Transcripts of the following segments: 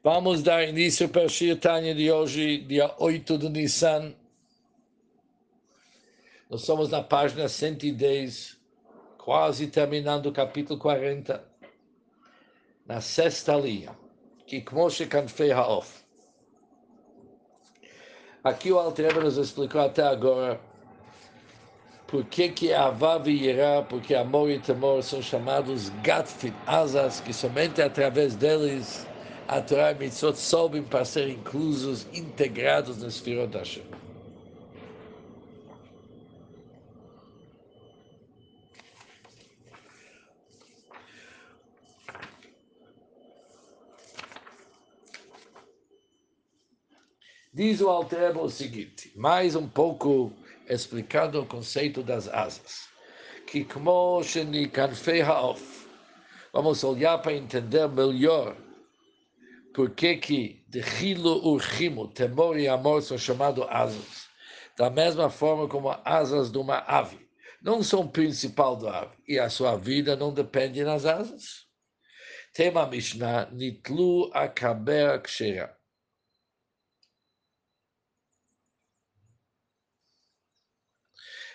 Vamos dar início para a Shirtanya de hoje, dia 8 de Nissan. Nós somos na página 110, quase terminando o capítulo 40, na sexta linha, que Kmoshe Kanfei Haof. Aqui o Altreba nos explicou até agora por que que Avav e porque amor e temor são chamados Gatfin, asas, que somente através deles a Torá e Mitzvot sobem para ser inclusos, integrados no Sfirot Hashem. Diz o Alterebo o seguinte, mais um pouco explicando o conceito das asas. Que como Shenikanfei Haof, vamos olhar para entender melhor por que que de Hilo Urchimo, temor e amor são chamados asas? Da mesma forma como asas de uma ave. Não são principal da ave. E a sua vida não depende das asas. Tema Mishnah, Nitlu Akaber Kshera.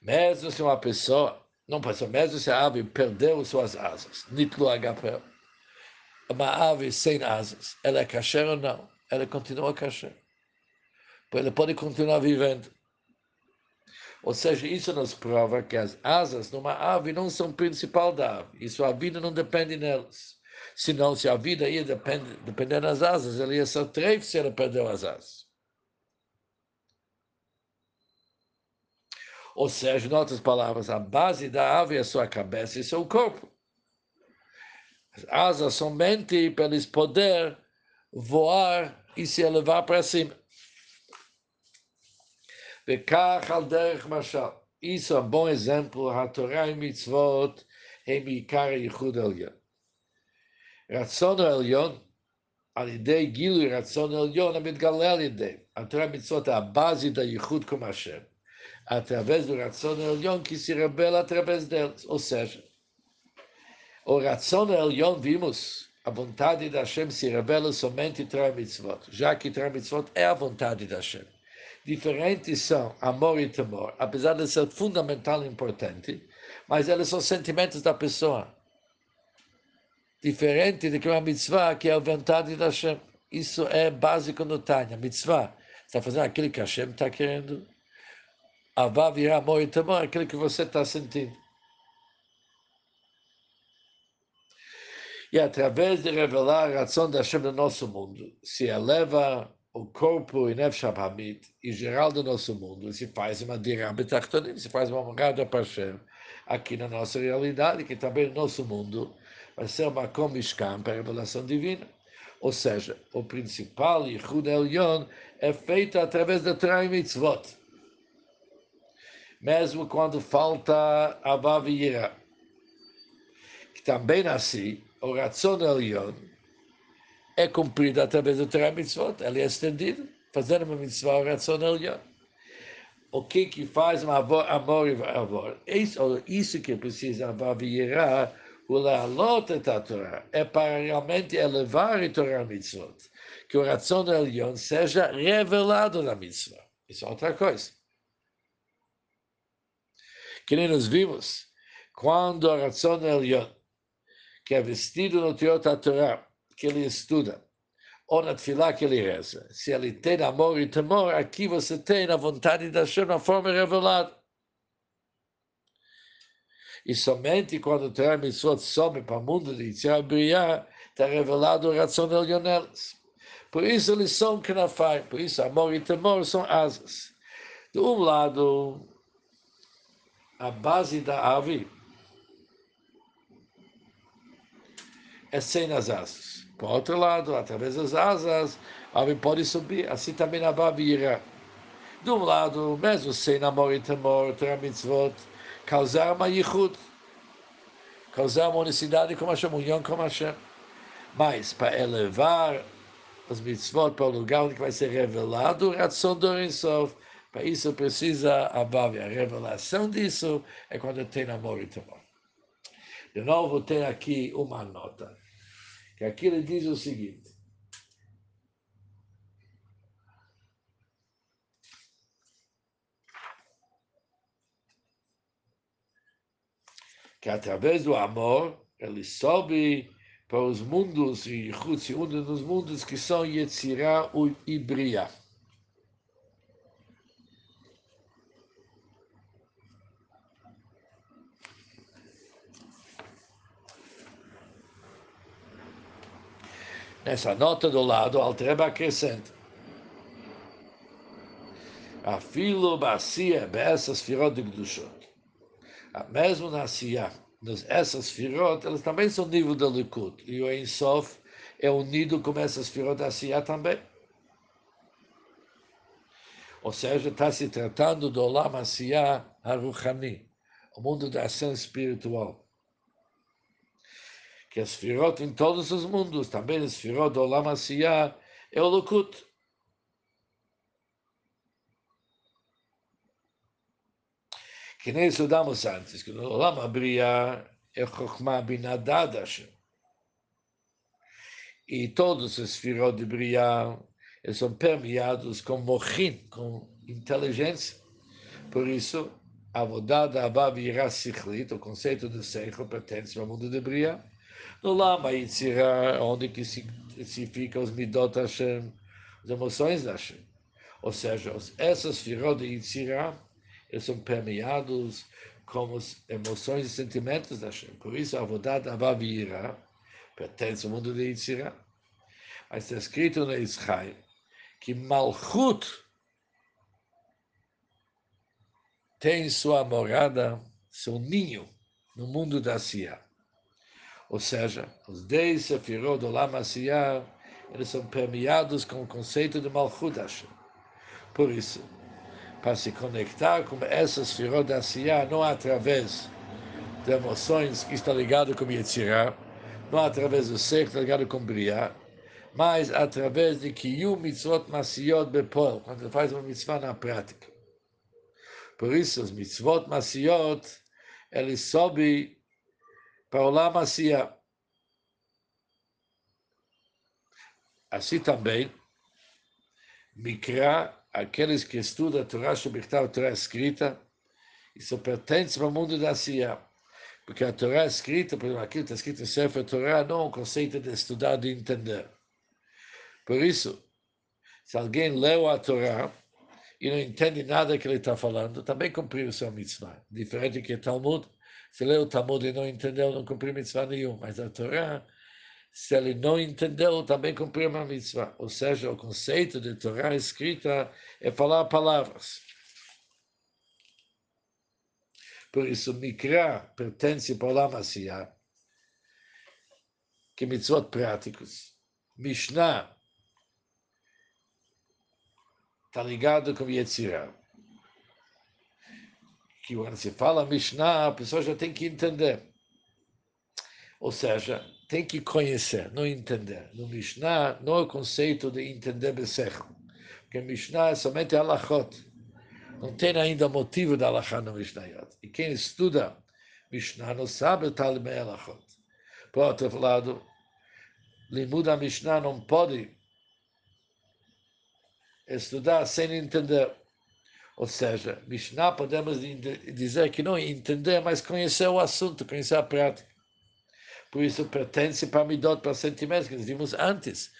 Mesmo se uma pessoa, não pessoa, mesmo se a ave perdeu suas asas, Nitlu Agapel, uma ave sem asas, ela é kasher ou não? Ela continua kasher. Ela pode continuar vivendo. Ou seja, isso nos prova que as asas numa ave não são principal da ave. Isso a vida não depende nelas. Senão, se a vida ia depender, depender das asas, ela ia ser trefe se ela perdeu as asas. Ou seja, em outras palavras, a base da ave é sua cabeça e seu corpo As asas somente para eles poder voar e se elevar para cima. Isso é um bom exemplo, a Torá e Mitzvot הם עיקר הייחוד העליון. רצון העליון, על ידי גילוי רצון העליון המתגלה על ידי. התורה ומצוות הבאזית הייחוד כמו השם, através do רצון העליון que se revela através deles. Ou seja, o Ratzon Elyon vimos, a vontade da Hashem se revela somente em Mitzvot, já que Torah Mitzvot é a vontade da Hashem. Diferentes são amor e temor, apesar de ser fundamental e importante, mas eles são sentimentos da pessoa. Diferente de que uma mitzvah, que é a vontade da Hashem. Isso é básico no Tânia. Mitzvah, está fazendo aquilo que Hashem está querendo. Avá virá amor e temor, aquilo que você está sentindo. E através de revelar a ação da Hashem no nosso mundo, se eleva o corpo e em geral do nosso mundo, se faz uma dirabetachtonim, se faz uma morada para Hashem, aqui na nossa realidade, que também no nosso mundo vai ser uma comishkan para a revelação divina. Ou seja, o principal Yichud Elyon é feito através da Torah e Mitzvot. Mesmo quando falta a Vav que também assim, o Ratzon Elion é cumprido através do Torah Mitzvot, ele é estendido, fazendo uma mitzvah, o Ratzon Elion. O que que faz um amor, amor e amor? Isso, isso que precisa Vavirá, o Lealot et a Torah, é para realmente elevar o Torah Mitzvot, que o Ratzon Elion seja revelado na mitzvah. Isso é outra coisa. Que nem nós vimos, quando o Ratzon Elion que é vestido no Teot Torá, que ele estuda, ou na Tfilá que ele reza. Se ele tem amor e temor, aqui você tem a vontade da Hashem na forma revelada. E somente quando Torá Mitzvot some para o mundo de Yitzhak Briah, está revelado o ração de neles. Por isso eles são knafai, por isso amor e temor são asas. De um lado, a base da ave é sem as asas. Por outro lado, através das asas, a ave pode subir, assim também a babira. De um lado, mesmo sem amor e temor, ter mitzvot, causar uma yichud, causar uma unicidade com Hashem, união com Hashem. Mas, para elevar os mitzvot para o lugar onde vai ser revelado o Ratzon do Rinsof, para isso precisa a Bavi. A revelação disso é quando tem amor e temor. De novo, tem aqui uma nota. Que aqui ele diz o seguinte. Que através do amor, ele sobe para os mundos, e Ruth, um dos mundos que são Yetzirah e Briah. Nessa nota do lado, Altreba acrescenta. A filo bacia essas firot de Gdushot. Mesmo na Sia, essas firot, elas também são nível do Likud. E o Ensof é unido com essas firot da Sia também. Ou seja, está se tratando do Olam Asiyah Haruchani, o mundo da ação espiritual que as firot em todos os mundos, também as firot do Olam Asiyah, é o Lukut. Que nem estudamos antes, que no Olam Abriya é Chokhmah Binadad Hashem. E todos os firot de Briya são permeados com mochin, com inteligência. Por isso, a vodada Abba Virá o conceito de Seichel, pertence ao mundo de Briya. No Lama Yitzirah, onde que se, se fica os Midot Hashem, as emoções da Hashem. Ou seja, essas firot de Yitzirah, eles são permeados como as emoções e sentimentos da Hashem. Por isso, a Avodat Avavira pertence ao mundo de Yitzirah. Mas está escrito no Israel que Malchut tem sua morada, seu ninho, no mundo da Sia. Ou seja, os dez sefirot do Lama Asiyah, eles são permeados com o conceito de Malchut Hashem. Por isso, para se conectar com essas sefirot da Asiyah, não através de emoções que estão ligadas com Yetzirah, não através do ser que está ligado com Briah, mas através de Kiyum Mitzvot Masiyot Bepol, quando faz uma mitzvah na prática. Por isso, os Mitzvot Masiyot, eles sobem o Olam Assim também, Mikra, aqueles que estudam a Torá Shebirtav, a Torá escrita, isso pertence ao mundo da Asiya. Porque a Torá escrita, por exemplo, aquilo que está escrito em Sefer Torá, não é um conceito de estudar, de entender. Por isso, se alguém leu a Torá e não entende nada que ele está falando, também cumpriu o seu mitzvah. Diferente que Talmud, se leu o Talmud e não entendeu, não cumpriu mitzvah nenhum. Mas a Torá, se ele não entendeu, também cumpriu uma mitzvah. Ou seja, o conceito de Torá escrita é falar palavras. Por isso, Mikra pertence para o Lamassia, que mitzvot práticos. Mishnah está ligado com Yetzirah que quando se fala Mishnah, a pessoa já tem que entender. Ou seja, tem que conhecer, não entender. No Mishnah, não é o conceito de entender Besech. Porque Mishnah é somente Halachot. Não tem ainda motivo da Halachá no Mishnayot. E quem estuda Mishnah não sabe o Talimei Halachot. Por outro lado, Limud a Mishnah não pode estudar sem entender. Ou seja, Mishnah podemos dizer que não entender, mas conhecer o assunto, conhecer a prática. Por isso pertence para Midot, para sentimentos, que nós vimos antes.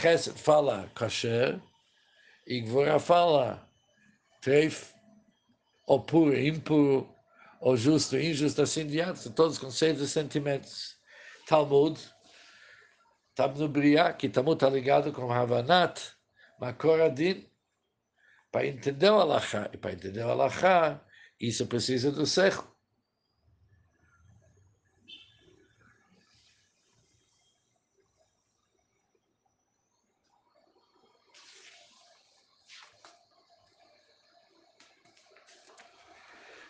Chesed fala kasher, e Gvora fala treif, ou puro, impuro, ou justo, injusto, assim diante. São todos os conceitos e sentimentos. Talmud, Briá, que Talmud está ligado com Havanat, Makoradin, para entender o Allahá. E para entender o Allahá, isso precisa do cerco.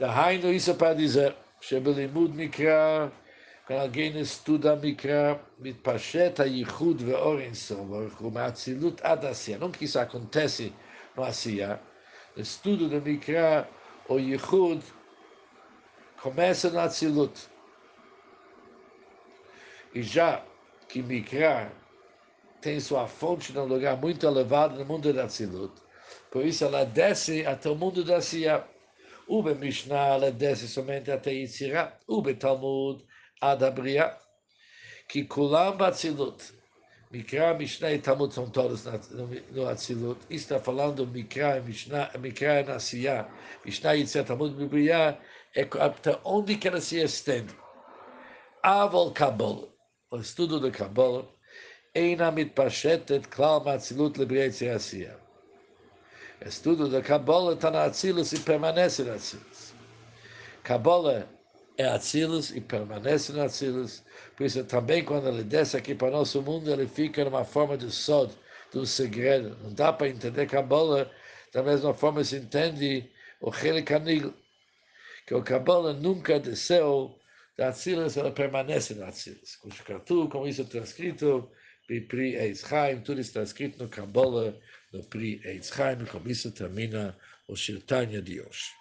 Dahainu, isso é para dizer, Shebelimud Mikra, quando alguém estuda Mikra, mitpasheta Yichud ve'orin sovor, rumatzilut adassia. Não que isso acontece no Asiya. O estudo do Mikra, o Yichud, começa no Atzilut. E já que Mikra tem sua fonte num lugar muito elevado no mundo da Atzilut, por isso ela desce até o mundo da Asiya. Ube Mishnah desce somente até Yitzirah. Ube Talmud ad Abriah. Que kulam batzilut. מקרא משנה תמות תורס, נו אצילות, איסטה פלנדו מקרא מקרא נעשייה, משנה יצא תמות בבריאה, אקרפטה אונדי כנסי אסטנד, אבל קבול, או סטודו דה קבול, אינה מתפשטת כלל מאצילות לבריאה יצא עשייה. אסטודו דה קבול, תנא אצילוס היא פרמנסת אצילוס. קבולה, é Atzilus e permanece na Atzilus. Por isso, também, quando ele desce aqui para o nosso mundo, ele fica numa forma de sod, de um segredo. Não dá para entender Kabbalah da mesma forma se entende o Helikanil, que o Kabbalah nunca desceu da Atzilus, ela permanece na Atzilus. Como isso está escrito, Pri Eitz Chaim, tudo está escrito no Kabbalah, no Pri Eitz Chaim, como isso termina o Shirtanya de hoje.